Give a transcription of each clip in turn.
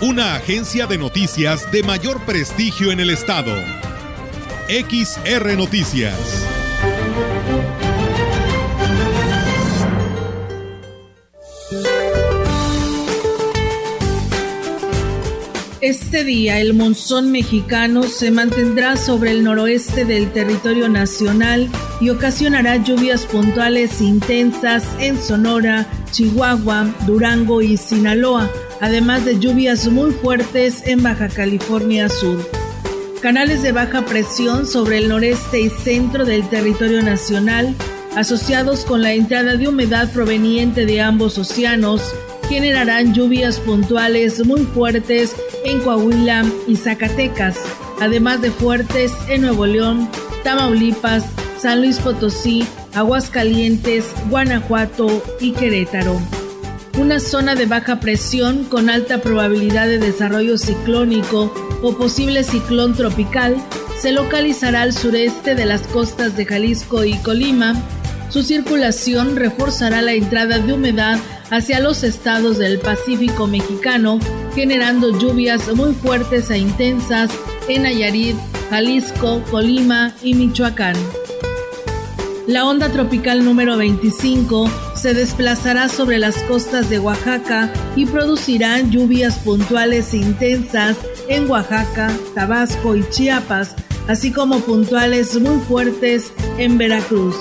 Una agencia de noticias de mayor prestigio en el estado. XR Noticias. Este día el monzón mexicano se mantendrá sobre el noroeste del territorio nacional y ocasionará lluvias puntuales intensas en Sonora, Chihuahua, Durango y Sinaloa, además de lluvias muy fuertes en Baja California Sur. Canales de baja presión sobre el noreste y centro del territorio nacional, asociados con la entrada de humedad proveniente de ambos océanos, generarán lluvias puntuales muy fuertes en Coahuila y Zacatecas, además de fuertes en Nuevo León, Tamaulipas, San Luis Potosí, Aguascalientes, Guanajuato y Querétaro. Una zona de baja presión con alta probabilidad de desarrollo ciclónico o posible ciclón tropical se localizará al sureste de las costas de Jalisco y Colima. Su circulación reforzará la entrada de humedad hacia los estados del Pacífico mexicano, generando lluvias muy fuertes e intensas en Nayarit, Jalisco, Colima y Michoacán. La onda tropical número 25 se desplazará sobre las costas de Oaxaca y producirá lluvias puntuales e intensas en Oaxaca, Tabasco y Chiapas, así como puntuales muy fuertes en Veracruz.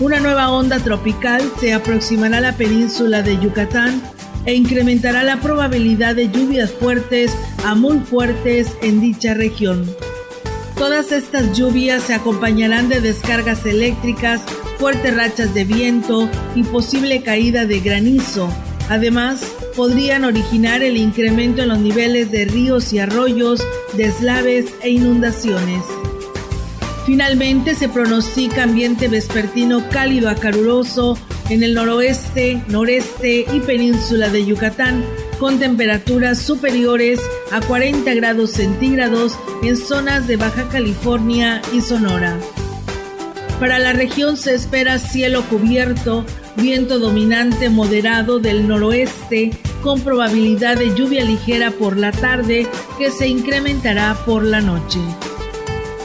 Una nueva onda tropical se aproximará a la península de Yucatán e incrementará la probabilidad de lluvias fuertes a muy fuertes en dicha región. Todas estas lluvias se acompañarán de descargas eléctricas, fuertes rachas de viento y posible caída de granizo. Además, podrían originar el incremento en los niveles de ríos y arroyos, deslaves e inundaciones. Finalmente se pronostica ambiente vespertino cálido a caluroso en el noroeste, noreste y península de Yucatán, con temperaturas superiores a 40 grados centígrados en zonas de Baja California y Sonora. Para la región se espera cielo cubierto, viento dominante moderado del noroeste, con probabilidad de lluvia ligera por la tarde que se incrementará por la noche.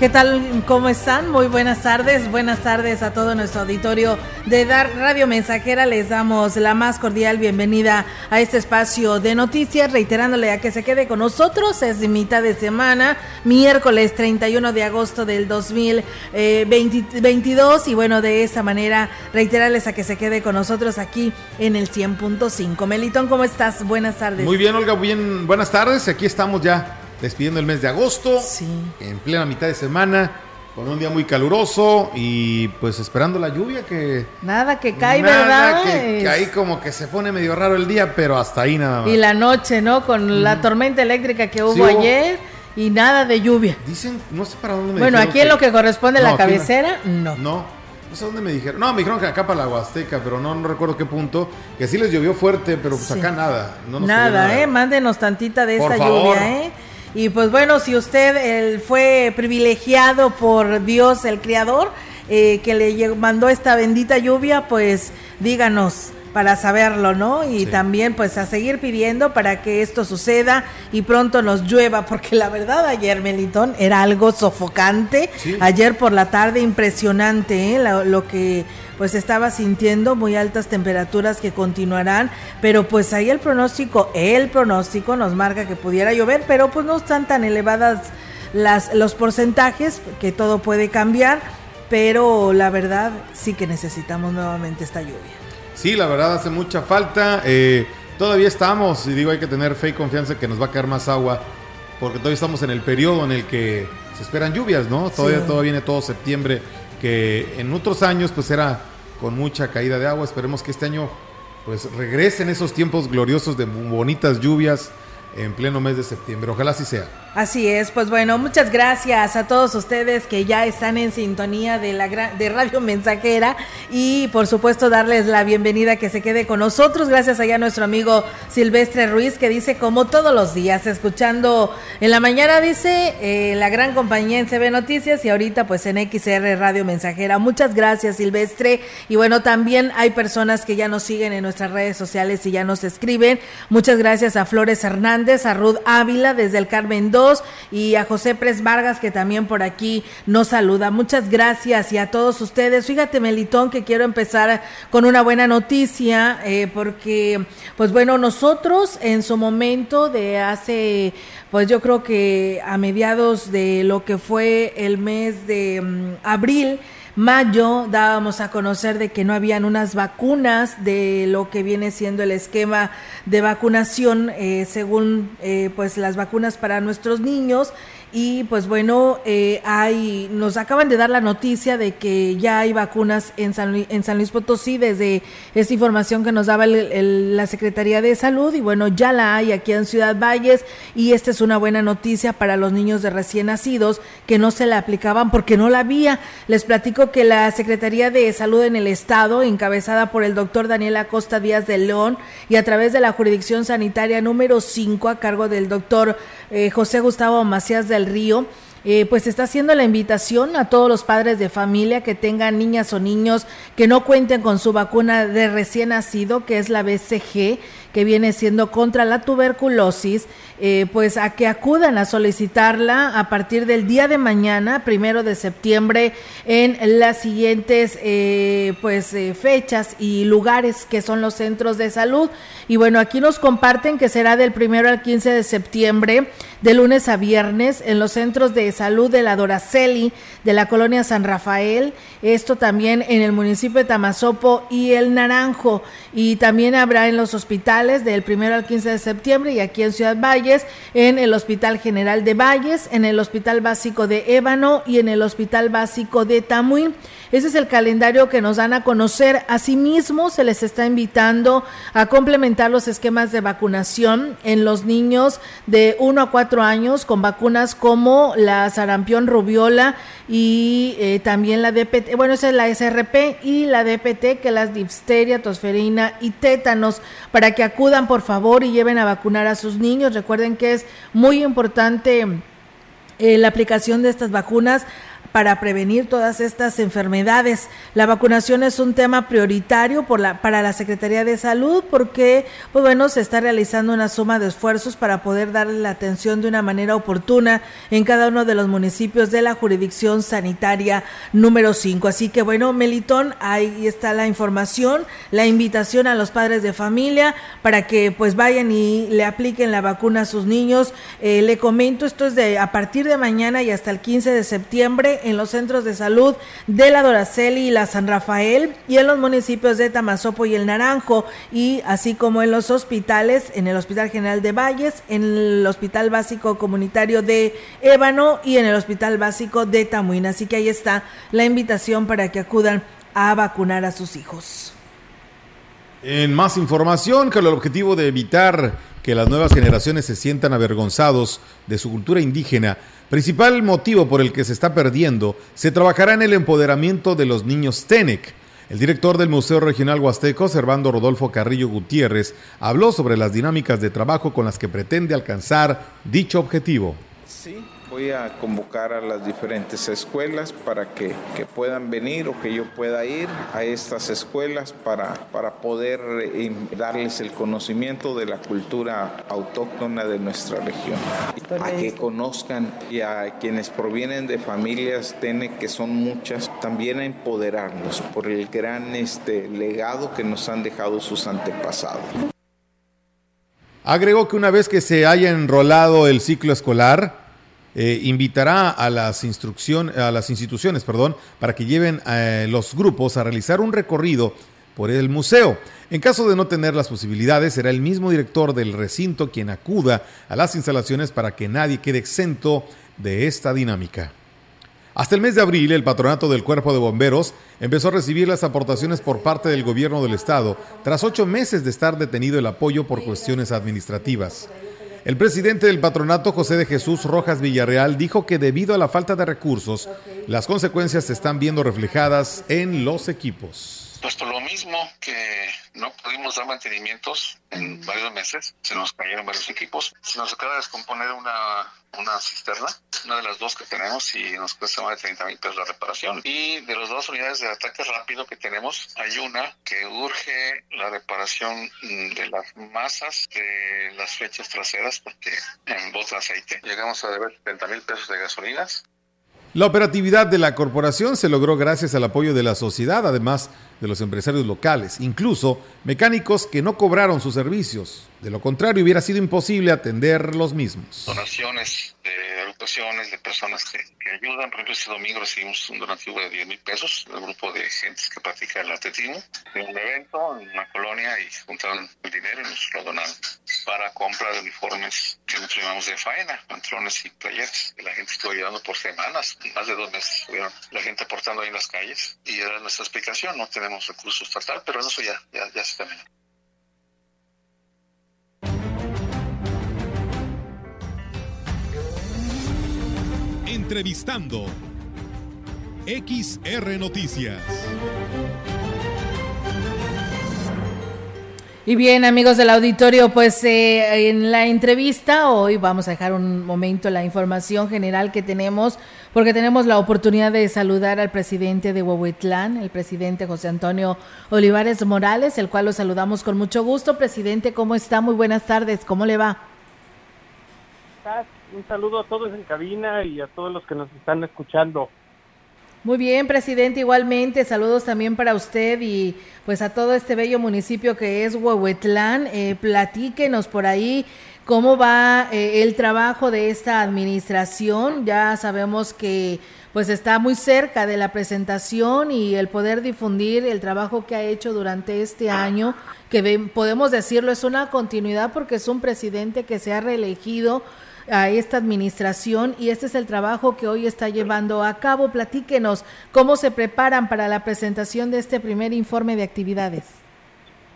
¿Qué tal? ¿Cómo están? Muy buenas tardes. Buenas tardes a todo nuestro auditorio de Dar Radio Mensajera. Les damos la más cordial bienvenida a este espacio de noticias, reiterándole a que se quede con nosotros. Es mitad de semana, miércoles 31 de agosto del 2022. Y bueno, de esta manera, reiterarles a que se quede con nosotros aquí en el 100.5. Melitón, ¿cómo estás? Buenas tardes. Muy bien, Olga. Bien, buenas tardes. Aquí estamos ya despidiendo el mes de agosto, Sí. en plena mitad de semana, con un día muy caluroso y pues esperando la lluvia que... Nada que cae, nada, ¿verdad? Que, ahí como que se pone medio raro el día, pero hasta ahí nada más. Y la noche, ¿no? Con la tormenta eléctrica que hubo Sí, hubo- ayer y nada de lluvia. Dicen, no sé para dónde me Bueno, aquí en lo que corresponde a No, la cabecera, no. No, no sé dónde me dijeron. No, me dijeron que acá para la Huasteca, pero no, no recuerdo qué punto. Que sí les llovió fuerte, pero pues Sí. acá nada. No nos nada, ¿eh? Mándenos tantita de Por esta favor. lluvia, ¿eh? Y pues bueno, si usted eh, fue privilegiado por Dios, el Creador, eh, que le mandó esta bendita lluvia, pues díganos para saberlo, ¿no? Y también pues a seguir pidiendo para que esto suceda y pronto nos llueva, porque la verdad ayer, Melitón, era algo sofocante. Ayer por la tarde impresionante, ¿eh? lo, que pues estaba sintiendo muy altas temperaturas que continuarán, pero pues ahí el pronóstico, el pronóstico nos marca que pudiera llover, pero pues no están tan elevadas las los porcentajes que todo puede cambiar, pero la verdad sí que necesitamos nuevamente esta lluvia. Sí, la verdad hace mucha falta. Eh, todavía estamos, y digo, hay que tener fe y confianza que nos va a caer más agua, porque todavía estamos en el periodo en el que se esperan lluvias, ¿no? Todavía todo viene todo septiembre, que en otros años pues era con mucha caída de agua. Esperemos que este año pues regresen esos tiempos gloriosos de bonitas lluvias en pleno mes de septiembre. Ojalá así sea. Así es, pues bueno, muchas gracias a todos ustedes que ya están en sintonía de la de Radio Mensajera y por supuesto darles la bienvenida que se quede con nosotros. Gracias allá a nuestro amigo Silvestre Ruiz que dice como todos los días, escuchando en la mañana dice eh, la gran compañía en CB Noticias y ahorita pues en XR Radio Mensajera. Muchas gracias Silvestre y bueno, también hay personas que ya nos siguen en nuestras redes sociales y ya nos escriben. Muchas gracias a Flores Hernández, a Ruth Ávila desde el Carmen y a José Pres Vargas que también por aquí nos saluda. Muchas gracias y a todos ustedes. Fíjate, Melitón, que quiero empezar con una buena noticia eh, porque, pues bueno, nosotros en su momento de hace, pues yo creo que a mediados de lo que fue el mes de mm, abril, mayo dábamos a conocer de que no habían unas vacunas de lo que viene siendo el esquema de vacunación eh, según eh, pues las vacunas para nuestros niños y pues bueno, eh, hay, nos acaban de dar la noticia de que ya hay vacunas en San, Luis Potosí desde esta información que nos daba la Secretaría de Salud y bueno, ya la hay aquí en Ciudad Valles y esta es una buena noticia para los niños de recién nacidos que no se la aplicaban porque no la había. Les platico que la Secretaría de Salud en el Estado, encabezada por el doctor Daniel Acosta Díaz de León y a través de la jurisdicción sanitaria número 5 a cargo del doctor eh, José Gustavo Macías de Río, eh, pues está haciendo la invitación a todos los padres de familia que tengan niñas o niños que no cuenten con su vacuna de recién nacido, que es la BCG, que viene siendo contra la tuberculosis, eh, pues a que acudan a solicitarla a partir del día de mañana, primero de septiembre, en las siguientes eh, pues eh, fechas y lugares que son los centros de salud. Y bueno, aquí nos comparten que será del primero al 15 de septiembre, de lunes a viernes, en los centros de salud de la Doraceli, de la colonia San Rafael, esto también en el municipio de Tamazopo y el Naranjo, y también habrá en los hospitales del primero al 15 de septiembre y aquí en Ciudad Valles, en el Hospital General de Valles, en el Hospital Básico de Ébano y en el Hospital Básico de Tamuín. Ese es el calendario que nos dan a conocer. Asimismo, se les está invitando a complementar los esquemas de vacunación en los niños de 1 a 4 años con vacunas como la sarampión rubiola y eh, también la DPT, bueno, esa es la SRP y la DPT, que es la difteria, tosferina y tétanos, para que acudan por favor y lleven a vacunar a sus niños. Recuerden que es muy importante eh, la aplicación de estas vacunas para prevenir todas estas enfermedades. La vacunación es un tema prioritario por la, para la Secretaría de Salud porque, pues bueno, se está realizando una suma de esfuerzos para poder darle la atención de una manera oportuna en cada uno de los municipios de la jurisdicción sanitaria número 5. Así que, bueno, Melitón, ahí está la información, la invitación a los padres de familia para que pues vayan y le apliquen la vacuna a sus niños. Eh, le comento, esto es de a partir de mañana y hasta el 15 de septiembre en los centros de salud de la Doraceli y la San Rafael y en los municipios de Tamazopo y el Naranjo y así como en los hospitales, en el Hospital General de Valles, en el Hospital Básico Comunitario de Ébano y en el Hospital Básico de Tamuín. Así que ahí está la invitación para que acudan a vacunar a sus hijos. En más información, con el objetivo de evitar que las nuevas generaciones se sientan avergonzados de su cultura indígena, Principal motivo por el que se está perdiendo, se trabajará en el empoderamiento de los niños TENEC. El director del Museo Regional Huasteco, Servando Rodolfo Carrillo Gutiérrez, habló sobre las dinámicas de trabajo con las que pretende alcanzar dicho objetivo. Sí, Voy a convocar a las diferentes escuelas para que, que puedan venir o que yo pueda ir a estas escuelas para, para poder eh, darles el conocimiento de la cultura autóctona de nuestra región. A que conozcan y a quienes provienen de familias TENE, que son muchas, también a empoderarlos por el gran este, legado que nos han dejado sus antepasados. Agregó que una vez que se haya enrolado el ciclo escolar, eh, invitará a las, a las instituciones perdón, para que lleven a eh, los grupos a realizar un recorrido por el museo. En caso de no tener las posibilidades, será el mismo director del recinto quien acuda a las instalaciones para que nadie quede exento de esta dinámica. Hasta el mes de abril, el patronato del Cuerpo de Bomberos empezó a recibir las aportaciones por parte del gobierno del estado, tras ocho meses de estar detenido el apoyo por cuestiones administrativas. El presidente del patronato, José de Jesús Rojas Villarreal, dijo que debido a la falta de recursos, las consecuencias se están viendo reflejadas en los equipos. Pues por lo mismo que no pudimos dar mantenimientos en varios meses, se nos cayeron varios equipos, se nos acaba de descomponer una, una cisterna, una de las dos que tenemos y nos cuesta más de 30 mil pesos la reparación. Y de las dos unidades de ataque rápido que tenemos, hay una que urge la reparación de las masas de las flechas traseras porque en bota aceite llegamos a deber 70 mil pesos de gasolinas la operatividad de la corporación se logró gracias al apoyo de la sociedad, además de los empresarios locales, incluso mecánicos que no cobraron sus servicios. De lo contrario, hubiera sido imposible atender los mismos. Donaciones de agrupaciones, de personas que, ayudan. Por ejemplo, este domingo recibimos un donativo de 10 mil pesos del grupo de gentes que practica el atletismo de un evento en una colonia y juntaron el dinero y nos lo donaron para compra de uniformes que nos llamamos de faena, pantalones y playeras, que la gente estuvo ayudando por semanas, más de dos meses la gente aportando ahí en las calles y era nuestra explicación, no tenemos recursos estatal, pero eso ya, ya, ya se terminó. Entrevistando XR Noticias. Y bien, amigos del auditorio, pues eh, en la entrevista hoy vamos a dejar un momento la información general que tenemos, porque tenemos la oportunidad de saludar al presidente de Huehuetlán, el presidente José Antonio Olivares Morales, el cual lo saludamos con mucho gusto. Presidente, ¿cómo está? Muy buenas tardes, ¿cómo le va? Un saludo a todos en cabina y a todos los que nos están escuchando. Muy bien, presidente, igualmente. Saludos también para usted y pues a todo este bello municipio que es Huehuetlán. Eh, platíquenos por ahí cómo va eh, el trabajo de esta administración. Ya sabemos que pues está muy cerca de la presentación y el poder difundir el trabajo que ha hecho durante este año, que podemos decirlo es una continuidad porque es un presidente que se ha reelegido a esta administración y este es el trabajo que hoy está llevando a cabo. Platíquenos cómo se preparan para la presentación de este primer informe de actividades.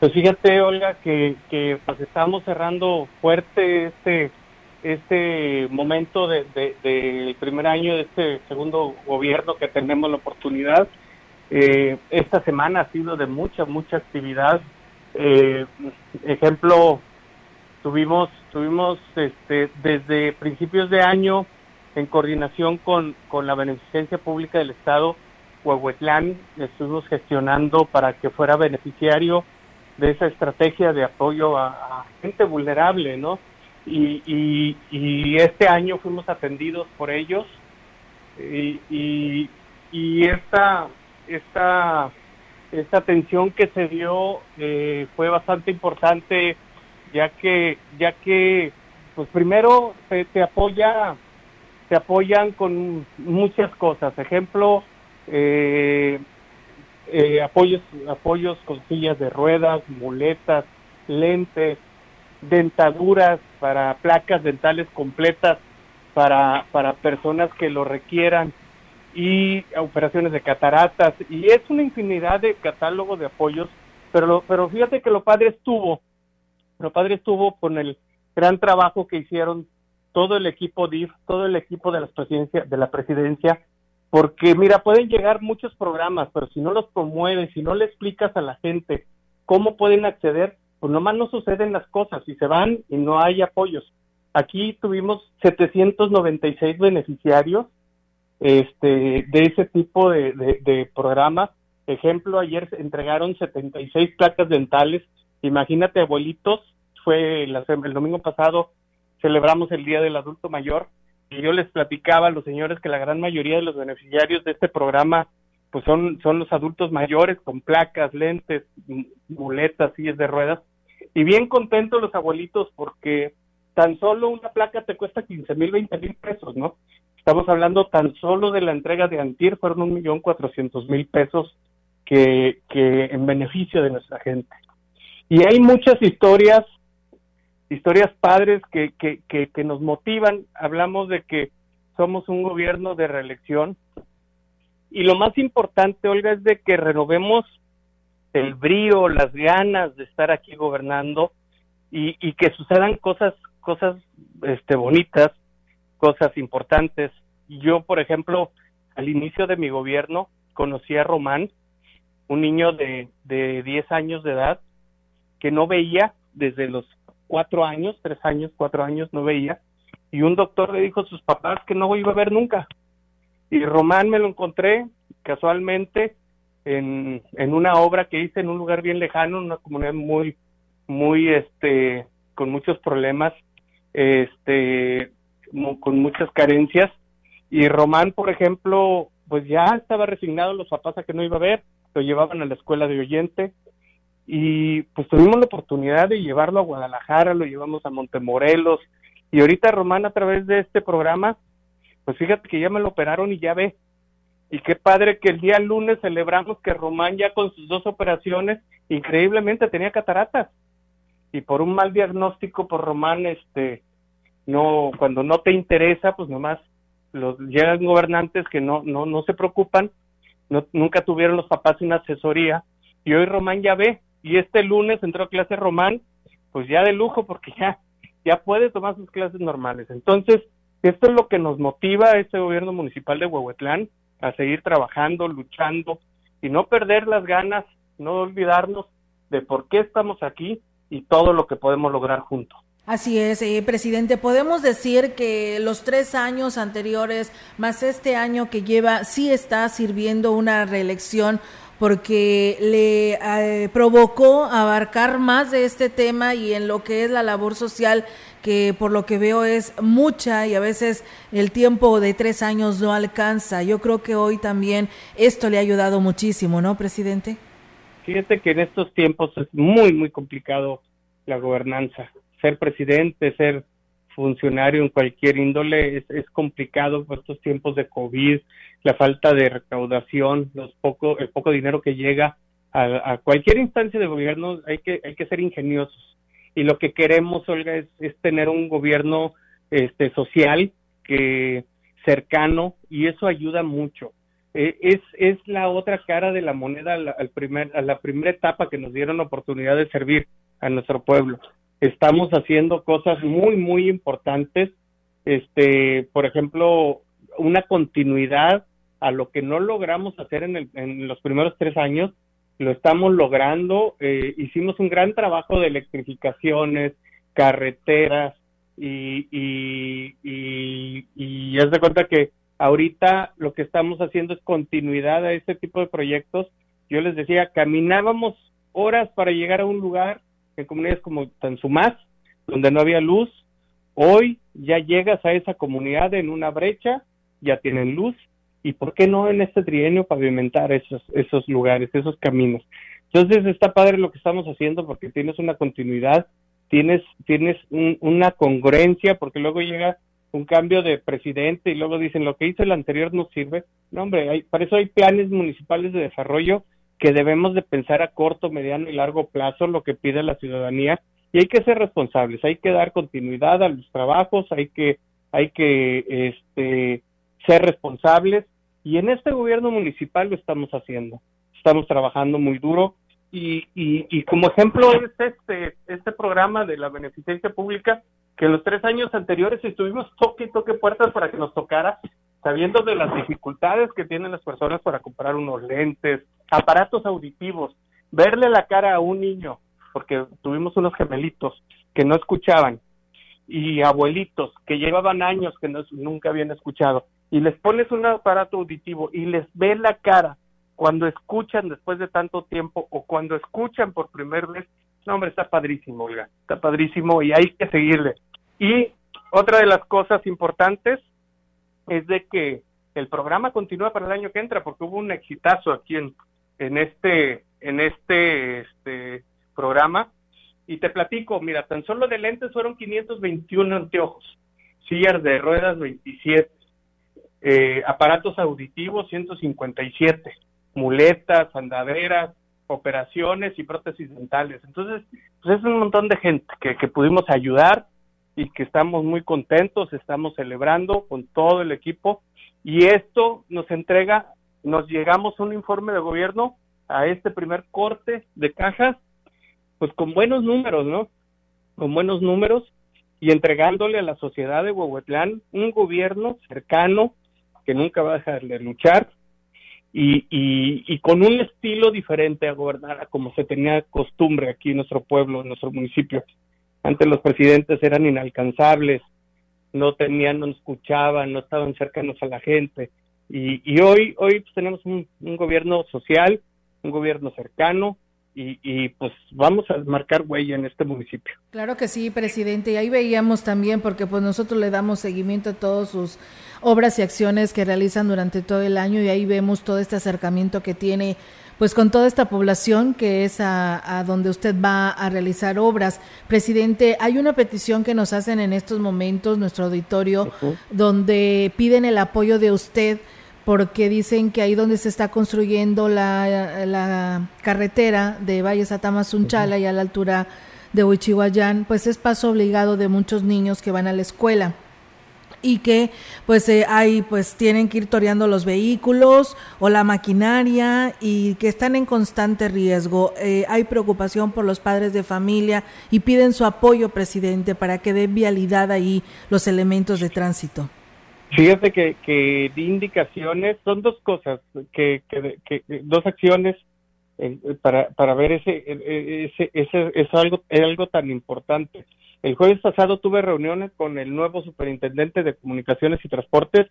Pues fíjate, Olga, que, pues estamos cerrando fuerte este este momento del de, primer año de este segundo gobierno que tenemos la oportunidad. Eh, esta semana ha sido de mucha, mucha actividad. Eh, ejemplo, Tuvimos, tuvimos este, desde principios de año, en coordinación con, con la Beneficencia Pública del Estado, Huehuetlán, estuvimos gestionando para que fuera beneficiario de esa estrategia de apoyo a, gente vulnerable, ¿no? Y, y, y, este año fuimos atendidos por ellos y, y, y esta, esta, esta atención que se dio eh, fue bastante importante ya que ya que pues primero te, apoya te apoyan con muchas cosas ejemplo eh, eh, apoyos apoyos con sillas de ruedas muletas lentes dentaduras para placas dentales completas para para personas que lo requieran y operaciones de cataratas. Y es una infinidad de catálogos de apoyos pero pero fíjate que lo padre estuvo lo padre estuvo con el gran trabajo que hicieron todo el equipo DIF, todo el equipo de la presidencia, de la presidencia, porque mira, pueden llegar muchos programas, pero si no los promueves, si no le explicas a la gente cómo pueden acceder, pues nomás no suceden las cosas y se van y no hay apoyos. Aquí tuvimos 796 beneficiarios este, de ese tipo de, de, programa. Ejemplo, ayer se entregaron 76 placas dentales. Imagínate, abuelitos, fue el domingo pasado, celebramos el Día del Adulto Mayor, yo les platicaba a los señores que la gran mayoría de los beneficiarios de este programa pues son, son los adultos mayores con placas, lentes, muletas, sillas de ruedas, y bien contentos los abuelitos porque tan solo una placa te cuesta 15 mil, 20 mil pesos, ¿no? Estamos hablando tan solo de la entrega de Antir, fueron un millón cuatrocientos mil pesos que, que en beneficio de nuestra gente. Y hay muchas historias, historias padres que, que, que, que nos motivan. Hablamos de que somos un gobierno de reelección. Y lo más importante, Olga, es de que renovemos el brío, las ganas de estar aquí gobernando y, y que sucedan cosas, cosas este, bonitas cosas importantes. Yo, por ejemplo, al inicio de mi gobierno conocí a Román, un niño de, de 10 años de edad que no veía desde los cuatro años, tres años, cuatro años, no veía. Y un doctor le dijo a sus papás que no iba a ver nunca. Y Román me lo encontré casualmente en, en una obra que hice en un lugar bien lejano, en una comunidad muy, muy, este, con muchos problemas, este, con muchas carencias. Y Román, por ejemplo, pues ya estaba resignado los papás a que no iba a ver, lo llevaban a la escuela de oyente y pues tuvimos la oportunidad de llevarlo a Guadalajara, lo llevamos a Montemorelos y ahorita Román a través de este programa, pues fíjate que ya me lo operaron y ya ve. Y qué padre que el día lunes celebramos que Román ya con sus dos operaciones increíblemente tenía cataratas. Y por un mal diagnóstico por Román este no cuando no te interesa pues nomás los llegan gobernantes que no no no se preocupan no, nunca tuvieron los papás una asesoría y hoy Román ya ve y este lunes entró a clase Román pues ya de lujo porque ya ya puede tomar sus clases normales entonces esto es lo que nos motiva a este gobierno municipal de Huehuetlán a seguir trabajando luchando y no perder las ganas no olvidarnos de por qué estamos aquí y todo lo que podemos lograr juntos Así es, eh, presidente. Podemos decir que los tres años anteriores, más este año que lleva, sí está sirviendo una reelección porque le eh, provocó abarcar más de este tema y en lo que es la labor social, que por lo que veo es mucha y a veces el tiempo de tres años no alcanza. Yo creo que hoy también esto le ha ayudado muchísimo, ¿no, presidente? Fíjete que en estos tiempos es muy, muy complicado la gobernanza ser presidente, ser funcionario en cualquier índole es, es complicado por estos tiempos de COVID, la falta de recaudación, los poco, el poco dinero que llega a, cualquier instancia de gobierno, hay que, hay que ser ingeniosos. Y lo que queremos, Olga, es, es tener un gobierno este, social que cercano y eso ayuda mucho. Eh, es, es la otra cara de la moneda al primer, a la primera etapa que nos dieron la oportunidad de servir a nuestro pueblo estamos haciendo cosas muy, muy importantes. Este, por ejemplo, una continuidad a lo que no logramos hacer en, el, en los primeros tres años, lo estamos logrando. Eh, hicimos un gran trabajo de electrificaciones, carreteras y, y, y, y haz de cuenta que ahorita lo que estamos haciendo es continuidad a este tipo de proyectos. Yo les decía, caminábamos horas para llegar a un lugar en comunidades como Tanzumás, donde no había luz, hoy ya llegas a esa comunidad en una brecha, ya tienen luz, y por qué no en este trienio pavimentar esos, esos lugares, esos caminos. Entonces está padre lo que estamos haciendo porque tienes una continuidad, tienes, tienes una congruencia, porque luego llega un cambio de presidente y luego dicen lo que hizo el anterior no sirve. No, hombre, hay, para eso hay planes municipales de desarrollo que debemos de pensar a corto, mediano y largo plazo lo que pide la ciudadanía y hay que ser responsables, hay que dar continuidad a los trabajos, hay que hay que este ser responsables y en este gobierno municipal lo estamos haciendo. Estamos trabajando muy duro y, y, y como ejemplo es este este programa de la beneficencia pública que en los tres años anteriores estuvimos toque y toque puertas para que nos tocara sabiendo de las dificultades que tienen las personas para comprar unos lentes, aparatos auditivos, verle la cara a un niño, porque tuvimos unos gemelitos que no escuchaban, y abuelitos que llevaban años que no, nunca habían escuchado y les pones un aparato auditivo y les ve la cara cuando escuchan después de tanto tiempo o cuando escuchan por primera vez, no hombre, está padrísimo, Olga, está padrísimo y hay que seguirle. Y otra de las cosas importantes es de que el programa continúa para el año que entra porque hubo un exitazo aquí en, en este en este este programa y te platico, mira, tan solo de lentes fueron 521 anteojos, sillas de ruedas 27, eh, aparatos auditivos 157, muletas, andaderas, operaciones y prótesis dentales. Entonces, pues es un montón de gente que, que pudimos ayudar y que estamos muy contentos, estamos celebrando con todo el equipo y esto nos entrega, nos llegamos un informe de gobierno a este primer corte de cajas pues con buenos números, ¿no? Con buenos números y entregándole a la sociedad de Huehuetlán un gobierno cercano que nunca va a dejar de luchar y, y, con un estilo diferente a gobernar como se tenía costumbre aquí en nuestro pueblo, en nuestro municipio. Antes los presidentes eran inalcanzables, no tenían, no escuchaban, no estaban cercanos a la gente. Y, y hoy, hoy pues, tenemos un, gobierno social, un gobierno cercano, y, pues vamos a marcar huella en este municipio. Claro que sí, presidente. Y ahí veíamos también, porque pues nosotros le damos seguimiento a todas sus obras y acciones que realizan durante todo el año y ahí vemos todo este acercamiento que tiene pues con toda esta población que es a, donde usted va a realizar obras. Presidente, hay una petición que nos hacen en estos momentos, nuestro auditorio, donde piden el apoyo de usted porque dicen que ahí donde se está construyendo la, la carretera de Valles a Tamazunchale y a la altura de Huichihuayán, pues es paso obligado de muchos niños que van a la escuela y que pues eh, hay pues tienen que ir toreando los vehículos o la maquinaria y que están en constante riesgo. Eh, hay preocupación por los padres de familia y piden su apoyo, presidente, para que dé vialidad ahí los elementos de tránsito. Fíjate que, que di indicaciones, son dos cosas, que, que, dos acciones eh, para, para ver ese, ese, ese, es algo, es algo tan importante. El jueves pasado tuve reuniones con el nuevo superintendente de comunicaciones y transportes.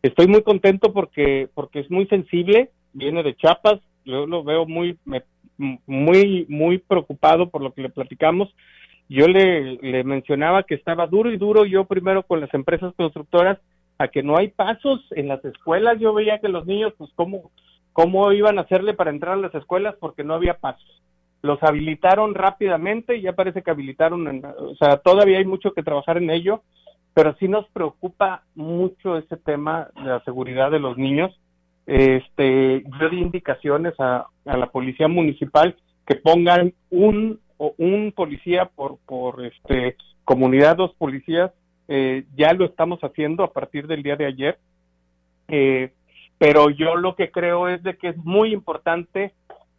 Estoy muy contento porque, porque es muy sensible, viene de Chiapas, yo lo veo muy, muy, muy preocupado por lo que le platicamos. Yo le, le mencionaba que estaba duro y duro yo primero con las empresas constructoras a que no hay pasos en las escuelas. Yo veía que los niños, pues, ¿cómo, cómo iban a hacerle para entrar a las escuelas porque no había pasos. Los habilitaron rápidamente y ya parece que habilitaron, o sea, todavía hay mucho que trabajar en ello, pero sí nos preocupa mucho ese tema de la seguridad de los niños. Este, yo di indicaciones a, a la policía municipal que pongan un un policía por por este comunidad, dos policías eh, ya lo estamos haciendo a partir del día de ayer, eh, pero yo lo que creo es de que es muy importante,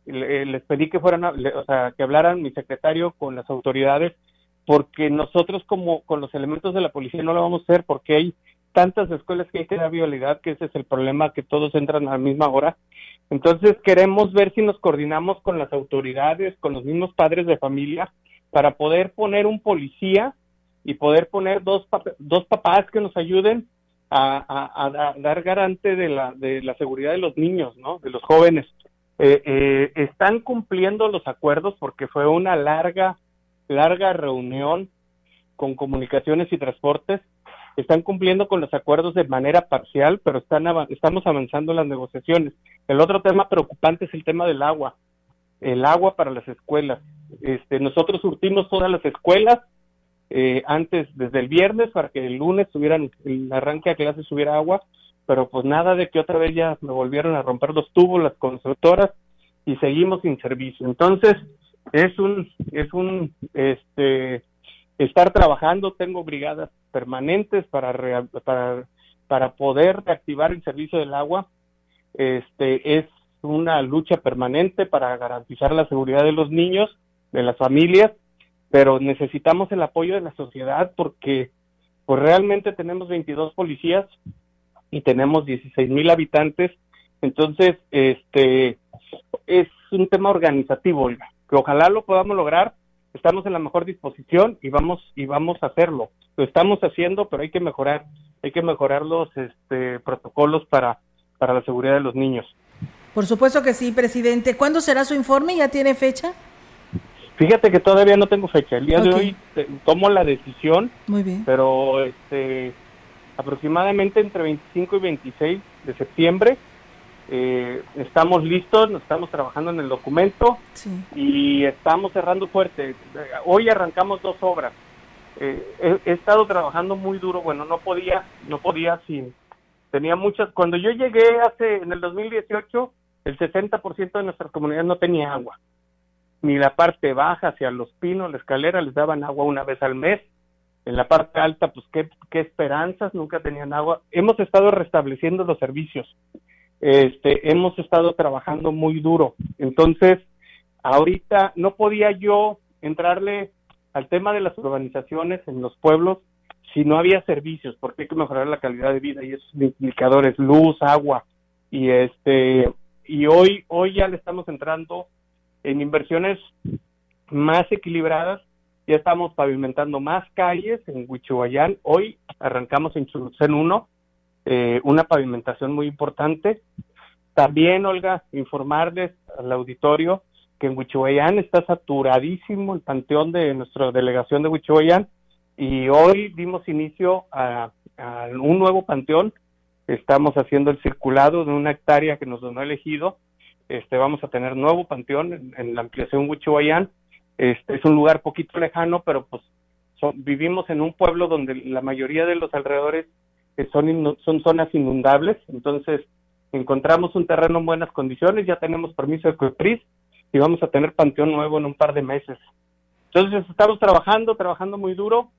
les pedí que fueran, o sea, que hablaran mi secretario con las autoridades, porque nosotros como con los elementos de la policía no lo vamos a hacer porque hay tantas escuelas que hay que dar vialidad, que ese es el problema, que todos entran a la misma hora. Entonces queremos ver si nos coordinamos con las autoridades, con los mismos padres de familia, para poder poner un policía y poder poner dos, dos papás que nos ayuden a, dar garante de la, de la seguridad de los niños, ¿no? De los jóvenes. Eh, eh, están cumpliendo los acuerdos porque fue una larga, larga reunión con comunicaciones y transportes. Están cumpliendo con los acuerdos de manera parcial, pero están estamos avanzando en las negociaciones. El otro tema preocupante es el tema del agua, el agua para las escuelas. Este, nosotros surtimos todas las escuelas eh, antes, desde el viernes, para que el lunes tuvieran, el arranque a clases hubiera agua, pero pues nada de que otra vez ya me volvieron a romper los tubos las constructoras y seguimos sin servicio. Entonces, es un, es un, este, estar trabajando, tengo brigadas permanentes para, para, para poder reactivar el servicio del agua, este, es una lucha permanente para garantizar la seguridad de los niños, de las familias, pero necesitamos el apoyo de la sociedad porque pues realmente tenemos 22 policías y tenemos 16 mil habitantes, entonces este es un tema organizativo, que ojalá lo podamos lograr. estamos en la mejor disposición y vamos y vamos a hacerlo. Lo estamos haciendo, pero hay que mejorar, hay que mejorar los este, protocolos para para la seguridad de los niños. Por supuesto que sí, presidente. ¿Cuándo será su informe? ¿Ya tiene fecha? Fíjate que todavía no tengo fecha. El día de hoy tomo la decisión. Muy bien. Pero este, aproximadamente entre 25 y 26 de septiembre eh, estamos listos, estamos trabajando en el documento y estamos cerrando fuerte. Hoy arrancamos dos obras. Eh, he, estado trabajando muy duro. Bueno, no podía, no podía sin. Tenía muchas. Cuando yo llegué hace en el 2018, el 60% de nuestras comunidades no tenía agua ni la parte baja hacia los pinos, la escalera, les daban agua una vez al mes. En la parte alta, pues qué, esperanzas, nunca tenían agua. Hemos estado restableciendo los servicios. Este, hemos estado trabajando muy duro. Entonces, ahorita no podía yo entrarle al tema de las urbanizaciones en los pueblos si no había servicios, porque hay que mejorar la calidad de vida y esos indicadores, luz, agua. Y este, y hoy, hoy ya le estamos entrando en inversiones más equilibradas. Ya estamos pavimentando más calles en Huichihuayán. Hoy arrancamos en Chulucén 1, eh, una pavimentación muy importante. También, Olga, informarles al auditorio que en Huichihuayán está saturadísimo el panteón de nuestra delegación de Huichihuayán y hoy dimos inicio a, un nuevo panteón. Estamos haciendo el circulado de una hectárea que nos donó elegido este, vamos a tener nuevo panteón en, la ampliación Huichihuayán. Este, es un lugar poquito lejano, pero pues vivimos en un pueblo donde la mayoría de los alrededores eh, son, son zonas inundables, entonces encontramos un terreno en buenas condiciones, ya tenemos permiso de COEPRIS y vamos a tener panteón nuevo en un par de meses. Entonces estamos trabajando, trabajando muy duro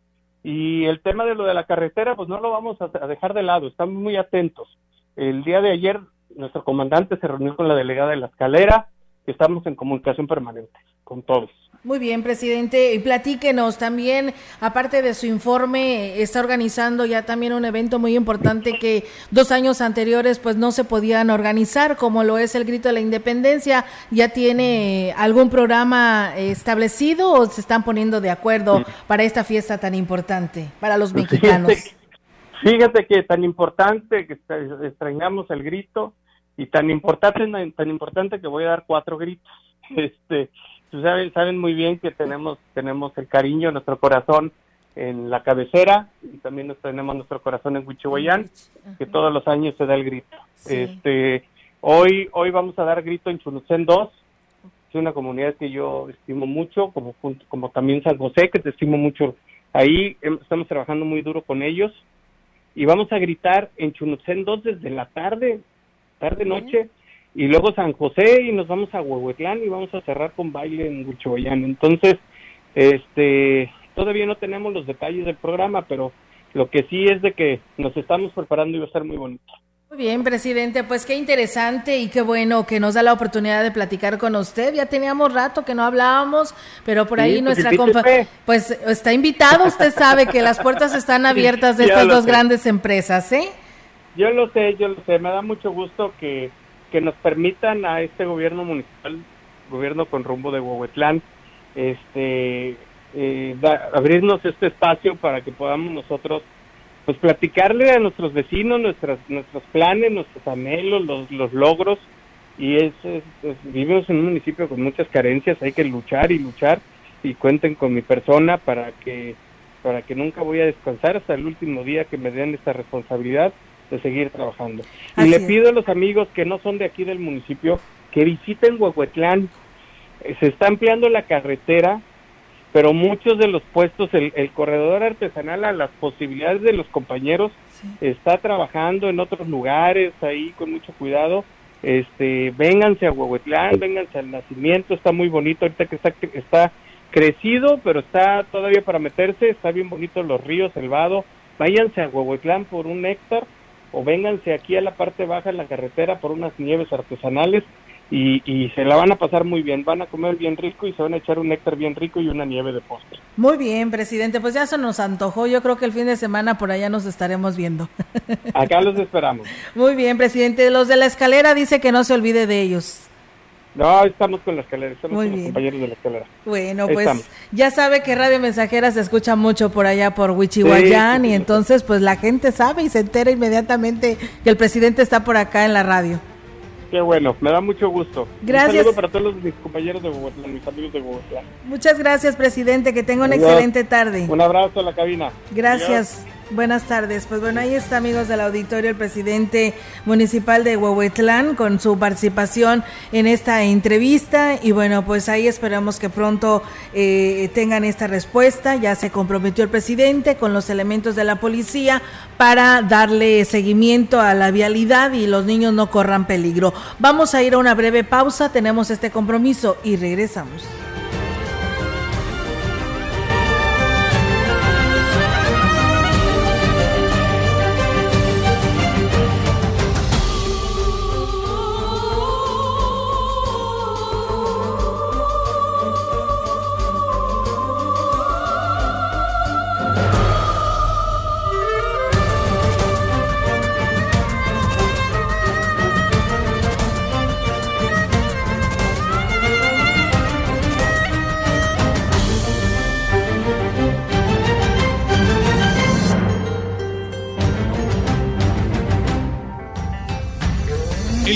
y el tema de lo de la carretera, pues no lo vamos a dejar de lado, estamos muy atentos. El día de ayer nuestro comandante se reunió con la delegada de la escalera, estamos en comunicación permanente con todos. Muy bien, presidente. Y platíquenos también, aparte de su informe, está organizando ya también un evento muy importante que dos años anteriores pues no se podían organizar, como lo es el Grito de la Independencia. ¿Ya tiene algún programa establecido o se están poniendo de acuerdo para esta fiesta tan importante para los mexicanos? Fíjate que tan importante que extrañamos el grito y tan importante tan importante que voy a dar cuatro gritos. Este, saben saben muy bien que tenemos tenemos el cariño, nuestro corazón en la cabecera y también tenemos nuestro corazón en Huichihuayán, que todos los años se da el grito. Este, hoy hoy vamos a dar grito en Chunucén 2. Es una comunidad que yo estimo mucho, como como también San José, que te estimo mucho. Ahí em, estamos trabajando muy duro con ellos y vamos a gritar en Chunucén 2 desde la tarde, tarde noche, y luego San José y nos vamos a Huehuetlán y vamos a cerrar con baile en Huichoyán. Entonces, este, todavía no tenemos los detalles del programa, pero lo que sí es de que nos estamos preparando y va a ser muy bonito. Muy bien, presidente, pues qué interesante y qué bueno que nos da la oportunidad de platicar con usted. Ya teníamos rato que no hablábamos, pero por ahí pues nuestra pues está invitado, usted sabe que las puertas están abiertas de estas dos grandes empresas, ¿eh? Yo lo sé, yo lo sé, me da mucho gusto que, que nos permitan a este gobierno municipal, gobierno con rumbo de Huehuetlán, este, eh, abrirnos este espacio para que podamos nosotros pues platicarle a nuestros vecinos nuestras, nuestros planes, nuestros anhelos, los, los logros. Y es, vivimos en un municipio con muchas carencias, hay que luchar y luchar y cuenten con mi persona para que para que nunca voy a descansar hasta el último día que me den esta responsabilidad de seguir trabajando. y le pido a los amigos que no son de aquí del municipio que visiten Huehuetlán. Se está ampliando la carretera pero muchos de los puestos, el, corredor artesanal a las posibilidades de los compañeros está trabajando en otros lugares ahí con mucho cuidado. Este, vénganse a Huehuetlán, vénganse al nacimiento, está muy bonito ahorita que está, está crecido, pero está todavía para meterse, está bien bonito los ríos, el vado. Váyanse a Huehuetlán por un néctar o vénganse aquí a la parte baja de la carretera por unas nieves artesanales y, se la van a pasar muy bien, van a comer bien rico y se van a echar un néctar bien rico y una nieve de postre. Muy bien, presidente, pues ya se nos antojó, yo creo que el fin de semana por allá nos estaremos viendo. Acá los esperamos. Muy bien, presidente, los de la escalera dice que no se olvide de ellos. No, estamos con la escalera, estamos con los compañeros de la escalera. Bueno, pues ya sabe que Radio Mensajera se escucha mucho por allá por Huichihuayán y entonces pues la gente sabe y se entera inmediatamente que el presidente está por acá en la radio. Qué bueno, me da mucho gusto. Gracias. Un saludo para todos mis compañeros de Bogotá, mis amigos de Bogotá. Muchas gracias, presidente, que tenga una excelente tarde. Un abrazo a la cabina. Gracias. Buenas tardes. Pues bueno, ahí está, amigos del auditorio, el presidente municipal de Huehuetlán con su participación en esta entrevista. Y bueno, pues ahí esperamos que pronto eh, tengan esta respuesta. Ya se comprometió el presidente con los elementos de la policía para darle seguimiento a la vialidad y los niños no corran peligro. Vamos a ir a una breve pausa, tenemos este compromiso y regresamos.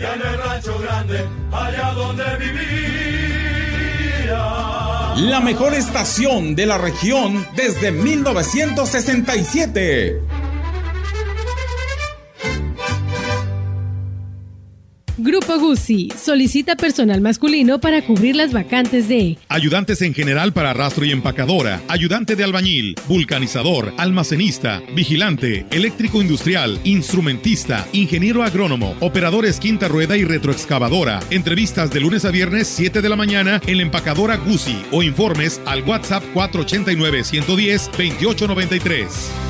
allá en el rancho grande, allá donde vivía. La mejor estación de la región desde 1967. Grupo Guzzi solicita personal masculino para cubrir las vacantes de ayudantes en general para rastro y empacadora, ayudante de albañil, vulcanizador, almacenista, vigilante, eléctrico industrial, instrumentista, ingeniero agrónomo, operadores quinta rueda y retroexcavadora. Entrevistas de lunes a viernes 7 de la mañana en la empacadora Guzzi o informes al WhatsApp 489 110 2893.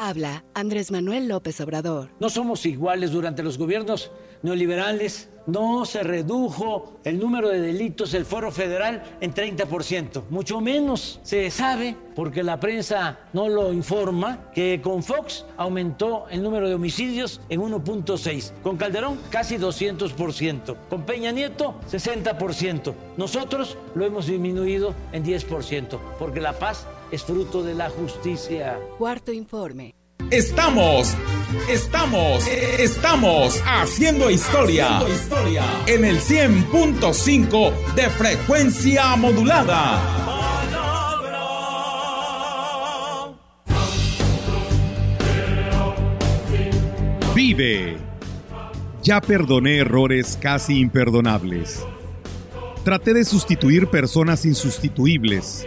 Habla Andrés Manuel López Obrador. No somos iguales durante los gobiernos neoliberales. No se redujo el número de delitos del foro federal en 30%. Mucho menos se sabe, porque la prensa no lo informa, que con Fox aumentó el número de homicidios en 1.6. Con Calderón casi 200%. Con Peña Nieto 60%. Nosotros lo hemos disminuido en 10%, porque la paz es fruto de la justicia. Cuarto informe. Estamos, estamos, estamos haciendo historia, en el 100.5 de frecuencia modulada. Vive. Ya perdoné errores casi imperdonables. Traté de sustituir personas insustituibles,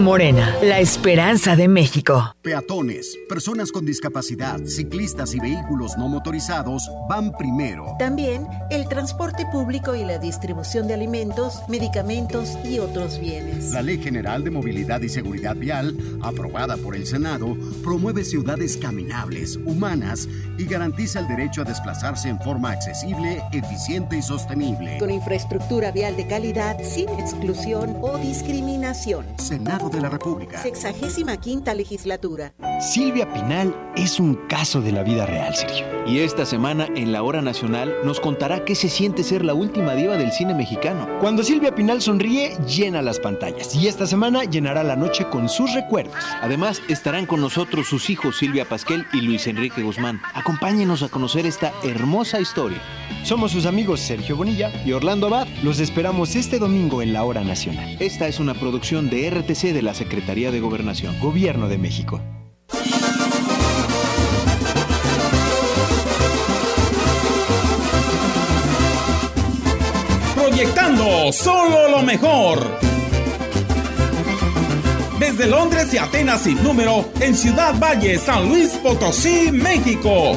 Morena, la esperanza de México. Peatones, personas con discapacidad, ciclistas y vehículos no motorizados van primero. También el transporte público y la distribución de alimentos, medicamentos y otros bienes. La Ley General de Movilidad y Seguridad Vial, aprobada por el Senado, promueve ciudades caminables, humanas y garantiza el derecho a desplazarse en forma accesible, eficiente y sostenible. Con infraestructura vial de calidad, sin exclusión o discriminación. Senado de la República. Sexagésima quinta legislatura. Silvia Pinal es un caso de la vida real, Sergio. Y esta semana en la Hora Nacional nos contará qué se siente ser la última diva del cine mexicano. Cuando Silvia Pinal sonríe, llena las pantallas. Y esta semana llenará la noche con sus recuerdos. Además, estarán con nosotros sus hijos Silvia Pasquel y Luis Enrique Guzmán. Acompáñenos a conocer esta hermosa historia. Somos sus amigos Sergio Bonilla y Orlando Abad. Los esperamos este domingo en la Hora Nacional. Esta es una producción de RTC de la Secretaría de Gobernación, Gobierno de México. Proyectando solo lo mejor. Desde Londres y Atenas sin número, en Ciudad Valle, San Luis Potosí, México.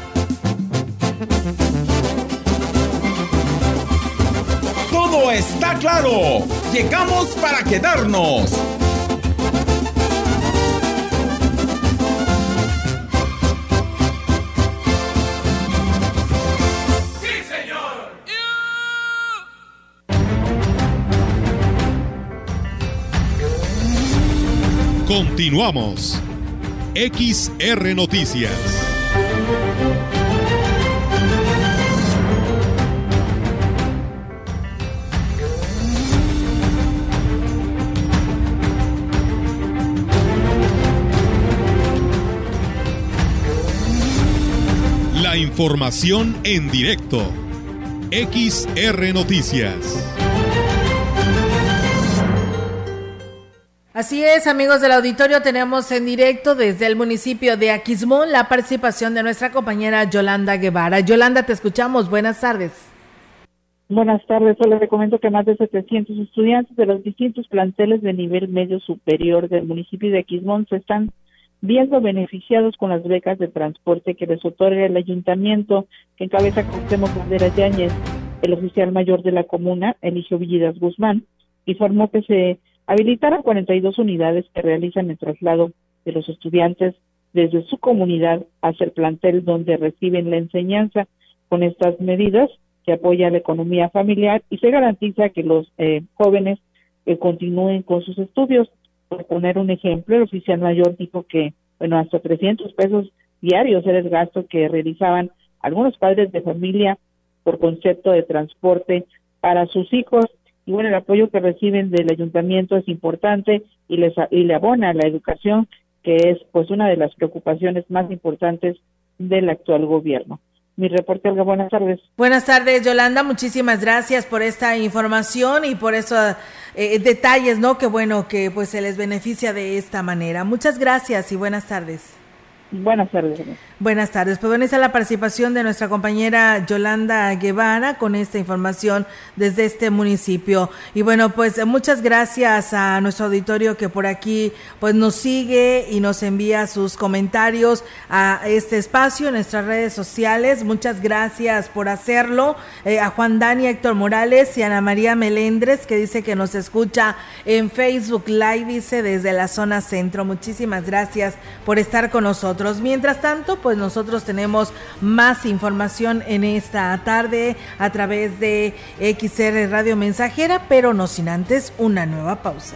todo está claro. Llegamos para quedarnos. Continuamos. XR Noticias. Información en directo. XR Noticias. Así es, amigos del auditorio, tenemos en directo desde el municipio de Aquismón la participación de nuestra compañera Yolanda Guevara. Yolanda, te escuchamos. Buenas tardes. Buenas tardes. Solo le comento que más de 700 estudiantes de los distintos planteles de nivel medio superior del municipio de Aquismón se están viendo beneficiados con las becas de transporte que les otorga el ayuntamiento que encabeza Cuauhtémoc Banderas Yáñez. El oficial mayor de la comuna, Eligio Villidas Guzmán, informó que se habilitaron 42 unidades que realizan el traslado de los estudiantes desde su comunidad hacia el plantel donde reciben la enseñanza. Con estas medidas se apoya la economía familiar y se garantiza que los eh, jóvenes eh, continúen con sus estudios. Por poner un ejemplo, el oficial mayor dijo que, bueno, hasta 300 pesos diarios era el gasto que realizaban algunos padres de familia por concepto de transporte para sus hijos y bueno, el apoyo que reciben del ayuntamiento es importante y les y le abona la educación, que es pues una de las preocupaciones más importantes del actual gobierno. Mi reporte, Olga, buenas tardes. Buenas tardes, Yolanda. Muchísimas gracias por esta información y por esos eh, detalles, ¿no? Que bueno que pues se les beneficia de esta manera. Muchas gracias y buenas tardes. Buenas tardes. Buenas tardes. Pues bueno, esa la participación de nuestra compañera Yolanda Guevara con esta información desde este municipio. Y bueno, pues muchas gracias a nuestro auditorio que por aquí pues nos sigue y nos envía sus comentarios a este espacio en nuestras redes sociales. Muchas gracias por hacerlo. Eh, a Juan Dani, Héctor Morales y Ana María Melendres que dice que nos escucha en Facebook Live, dice desde la zona centro. Muchísimas gracias por estar con nosotros. Mientras tanto, pues nosotros tenemos más información en esta tarde a través de XR Radio Mensajera, pero no sin antes una nueva pausa.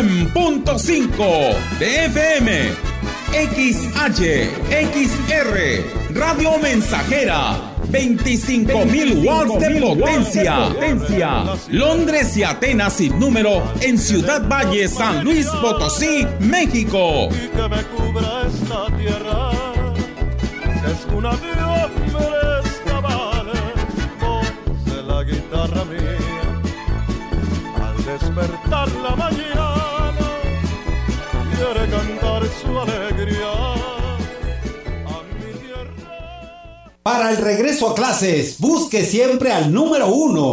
100.5 de FM, XH, XR, Radio Mensajera, 25.000 watts de potencia. Londres y Atenas sin número en Ciudad Valle, San Luis Potosí, México. Y que me cubra esta tierra, que es una de la guitarra mía, al despertar la mañana cantar su alegría. Para el regreso a clases, busque siempre al número uno.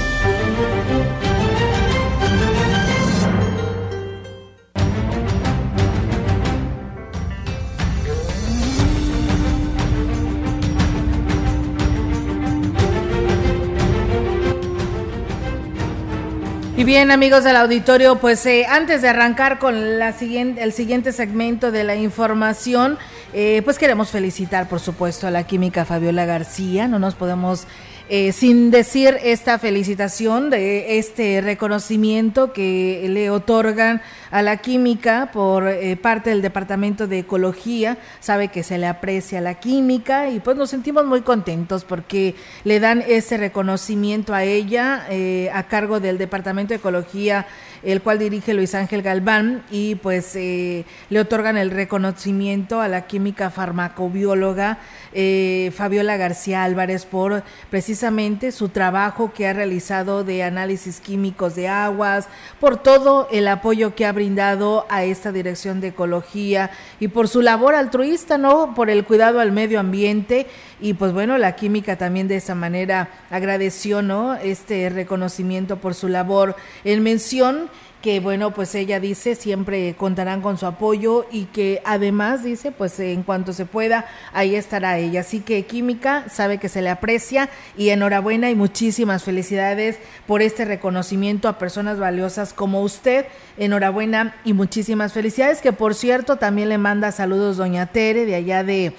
Y bien, amigos del auditorio, pues eh, antes de arrancar con la siguiente, el siguiente segmento de la información, eh, pues queremos felicitar, por supuesto, a la química Fabiola García. No nos podemos eh, sin decir esta felicitación de este reconocimiento que le otorgan a la química por eh, parte del Departamento de Ecología. Sabe que se le aprecia la química y pues nos sentimos muy contentos porque le dan ese reconocimiento a ella eh, a cargo del Departamento de Ecología el cual dirige Luis Ángel Galván, y pues eh, le otorgan el reconocimiento a la química farmacobióloga eh, Fabiola García Álvarez por precisamente su trabajo que ha realizado de análisis químicos de aguas, por todo el apoyo que ha brindado a esta dirección de ecología y por su labor altruista, ¿no? Por el cuidado al medio ambiente y pues bueno, la química también de esa manera agradeció, ¿no? Este reconocimiento por su labor en mención que bueno, pues ella dice siempre contarán con su apoyo y que además dice, pues en cuanto se pueda, ahí estará ella. Así que Química sabe que se le aprecia y enhorabuena y muchísimas felicidades por este reconocimiento a personas valiosas como usted. Enhorabuena y muchísimas felicidades, que por cierto también le manda saludos doña Tere de allá de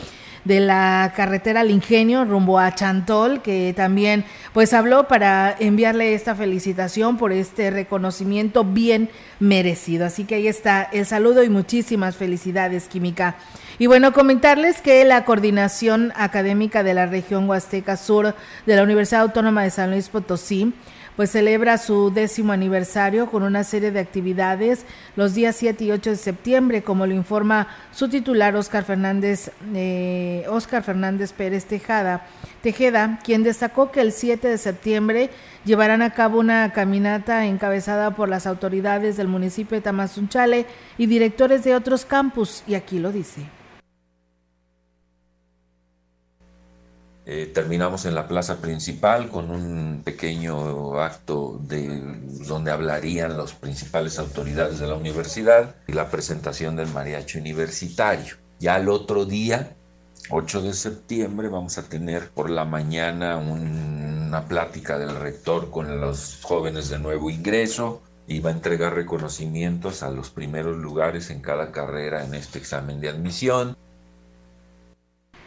de la carretera al Ingenio rumbo a Chantol, que también pues habló para enviarle esta felicitación por este reconocimiento bien merecido. Así que ahí está el saludo y muchísimas felicidades, Química. Y bueno, comentarles que la coordinación académica de la región Huasteca Sur de la Universidad Autónoma de San Luis Potosí pues celebra su décimo aniversario con una serie de actividades los días 7 y 8 de septiembre, como lo informa su titular Oscar Fernández, eh, Oscar Fernández Pérez Tejada, Tejeda, quien destacó que el 7 de septiembre llevarán a cabo una caminata encabezada por las autoridades del municipio de Tamazunchale y directores de otros campus, y aquí lo dice. Eh, terminamos en la plaza principal con un pequeño acto de, donde hablarían las principales autoridades de la universidad y la presentación del mariachi universitario. Ya el otro día, 8 de septiembre, vamos a tener por la mañana una plática del rector con los jóvenes de nuevo ingreso y va a entregar reconocimientos a los primeros lugares en cada carrera en este examen de admisión.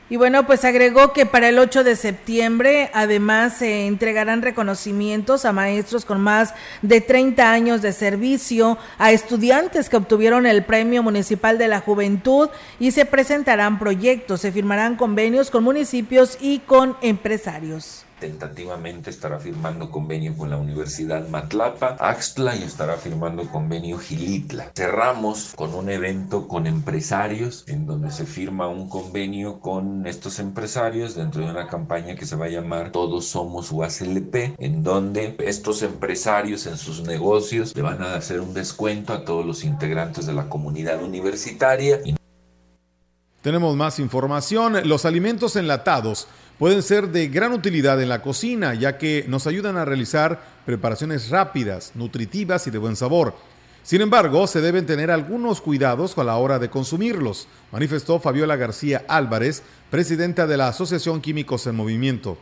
Y bueno, pues agregó que para el 8 de septiembre además se entregarán reconocimientos a maestros con más de 30 años de servicio, a estudiantes que obtuvieron el Premio Municipal de la Juventud y se presentarán proyectos, se firmarán convenios con municipios y con empresarios tentativamente estará firmando convenio con la Universidad Matlapa, Axtla y estará firmando convenio Gilitla. Cerramos con un evento con empresarios en donde se firma un convenio con estos empresarios dentro de una campaña que se va a llamar Todos Somos UASLP, en donde estos empresarios en sus negocios le van a hacer un descuento a todos los integrantes de la comunidad universitaria. Tenemos más información. Los alimentos enlatados pueden ser de gran utilidad en la cocina, ya que nos ayudan a realizar preparaciones rápidas, nutritivas y de buen sabor. Sin embargo, se deben tener algunos cuidados a la hora de consumirlos, manifestó Fabiola García Álvarez, presidenta de la Asociación Químicos en Movimiento.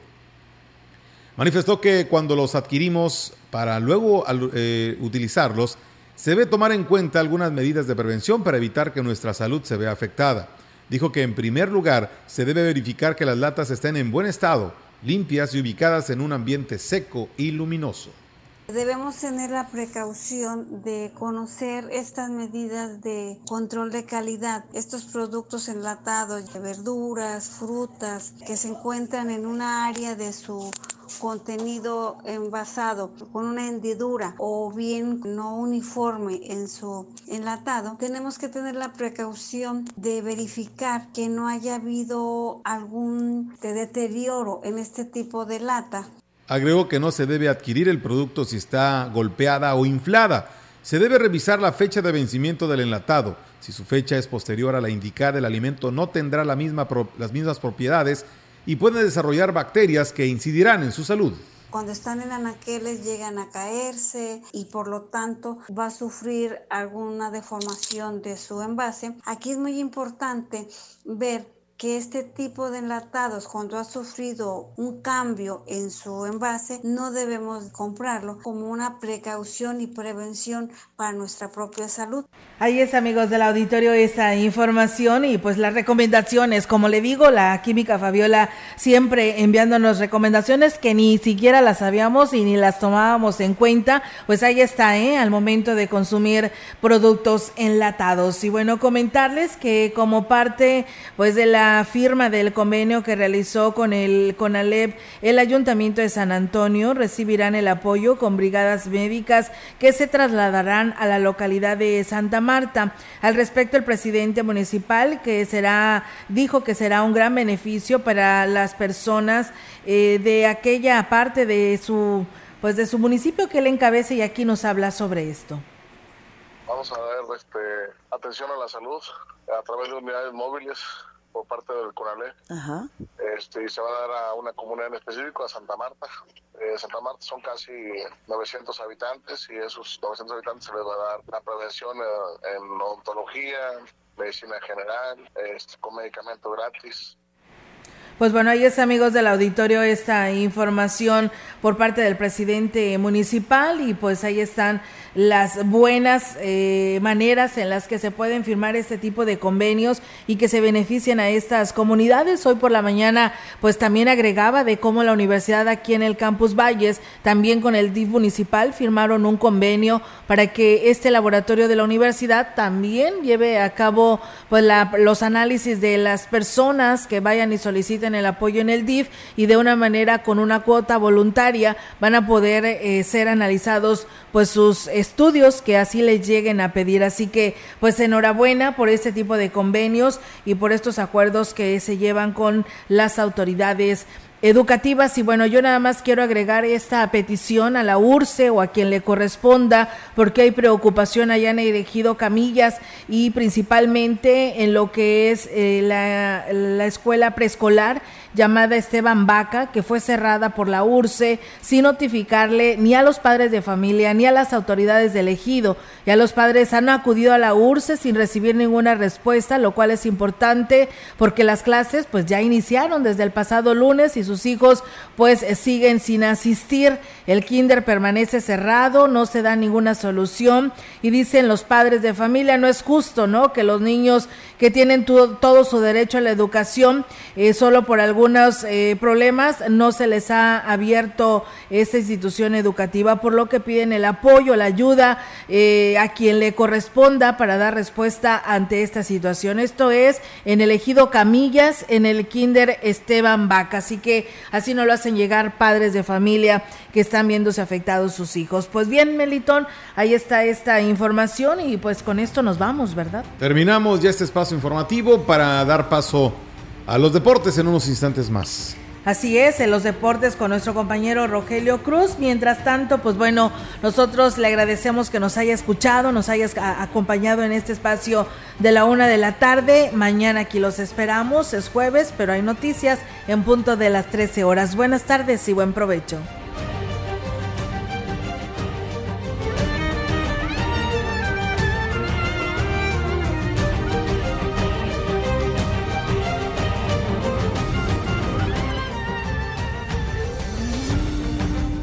Manifestó que cuando los adquirimos para luego eh, utilizarlos, se debe tomar en cuenta algunas medidas de prevención para evitar que nuestra salud se vea afectada dijo que en primer lugar se debe verificar que las latas estén en buen estado, limpias y ubicadas en un ambiente seco y luminoso. Debemos tener la precaución de conocer estas medidas de control de calidad, estos productos enlatados verduras, frutas que se encuentran en una área de su contenido envasado con una hendidura o bien no uniforme en su enlatado, tenemos que tener la precaución de verificar que no haya habido algún deterioro en este tipo de lata. Agregó que no se debe adquirir el producto si está golpeada o inflada. Se debe revisar la fecha de vencimiento del enlatado. Si su fecha es posterior a la indicada, el alimento no tendrá las mismas propiedades y pueden desarrollar bacterias que incidirán en su salud. Cuando están en anaqueles llegan a caerse y por lo tanto va a sufrir alguna deformación de su envase. Aquí es muy importante ver que este tipo de enlatados, cuando ha sufrido un cambio en su envase, no debemos comprarlo como una precaución y prevención para nuestra propia salud. Ahí es, amigos del auditorio, esta información y pues las recomendaciones. Como le digo, la química Fabiola siempre enviándonos recomendaciones que ni siquiera las sabíamos y ni las tomábamos en cuenta. Pues ahí está, ¿eh? Al momento de consumir productos enlatados. Y bueno, comentarles que como parte pues de la firma del convenio que realizó con el CONALEP, el Ayuntamiento de San Antonio recibirán el apoyo con brigadas médicas que se trasladarán a la localidad de Santa Marta. Al respecto, el presidente municipal que será dijo que será un gran beneficio para las personas eh, de aquella parte de su pues de su municipio que él encabece y aquí nos habla sobre esto. Vamos a dar este, atención a la salud a través de unidades móviles por parte del CONALE. Este, y se va a dar a una comunidad en específico, a Santa Marta. Eh, Santa Marta son casi 900 habitantes y esos 900 habitantes se les va a dar la prevención eh, en odontología, medicina general, este, con medicamento gratis, pues bueno, ahí es amigos del auditorio esta información por parte del presidente municipal y pues ahí están las buenas eh, maneras en las que se pueden firmar este tipo de convenios y que se beneficien a estas comunidades. Hoy por la mañana pues también agregaba de cómo la universidad aquí en el campus Valles, también con el DIF municipal, firmaron un convenio para que este laboratorio de la universidad también lleve a cabo pues los análisis de las personas que vayan y soliciten el apoyo en el DIF y de una manera con una cuota voluntaria van a poder eh, ser analizados pues sus estudios que así les lleguen a pedir. Así que pues enhorabuena por este tipo de convenios y por estos acuerdos que se llevan con las autoridades educativas. Y bueno, yo nada más quiero agregar esta petición a la URCE o a quien le corresponda, porque hay preocupación allá en Ejido Camillas y principalmente en lo que es eh, la escuela preescolar llamada Esteban Vaca, que fue cerrada por la URCE sin notificarle ni a los padres de familia ni a las autoridades del ejido. Y a los padres han acudido a la URCE sin recibir ninguna respuesta, lo cual es importante porque las clases pues ya iniciaron desde el pasado lunes y sus hijos pues siguen sin asistir. El kinder permanece cerrado, no se da ninguna solución y dicen los padres de familia, no es justo, ¿no? Que los niños que tienen todo su derecho a la educación eh, solo por algún algunos eh, problemas, no se les ha abierto esta institución educativa, por lo que piden el apoyo, la ayuda eh, a quien le corresponda para dar respuesta ante esta situación. Esto es en el ejido Camillas, en el Kinder Esteban Vaca. Así que así no lo hacen llegar padres de familia que están viéndose afectados sus hijos. Pues bien, Melitón, ahí está esta información y pues con esto nos vamos, ¿verdad? Terminamos ya este espacio informativo para dar paso a los deportes en unos instantes más. Así es, en los deportes con nuestro compañero Rogelio Cruz. Mientras tanto, pues bueno, nosotros le agradecemos que nos haya escuchado, nos haya acompañado en este espacio de la una de la tarde. Mañana aquí los esperamos, es jueves, pero hay noticias en punto de las 13 horas. Buenas tardes y buen provecho.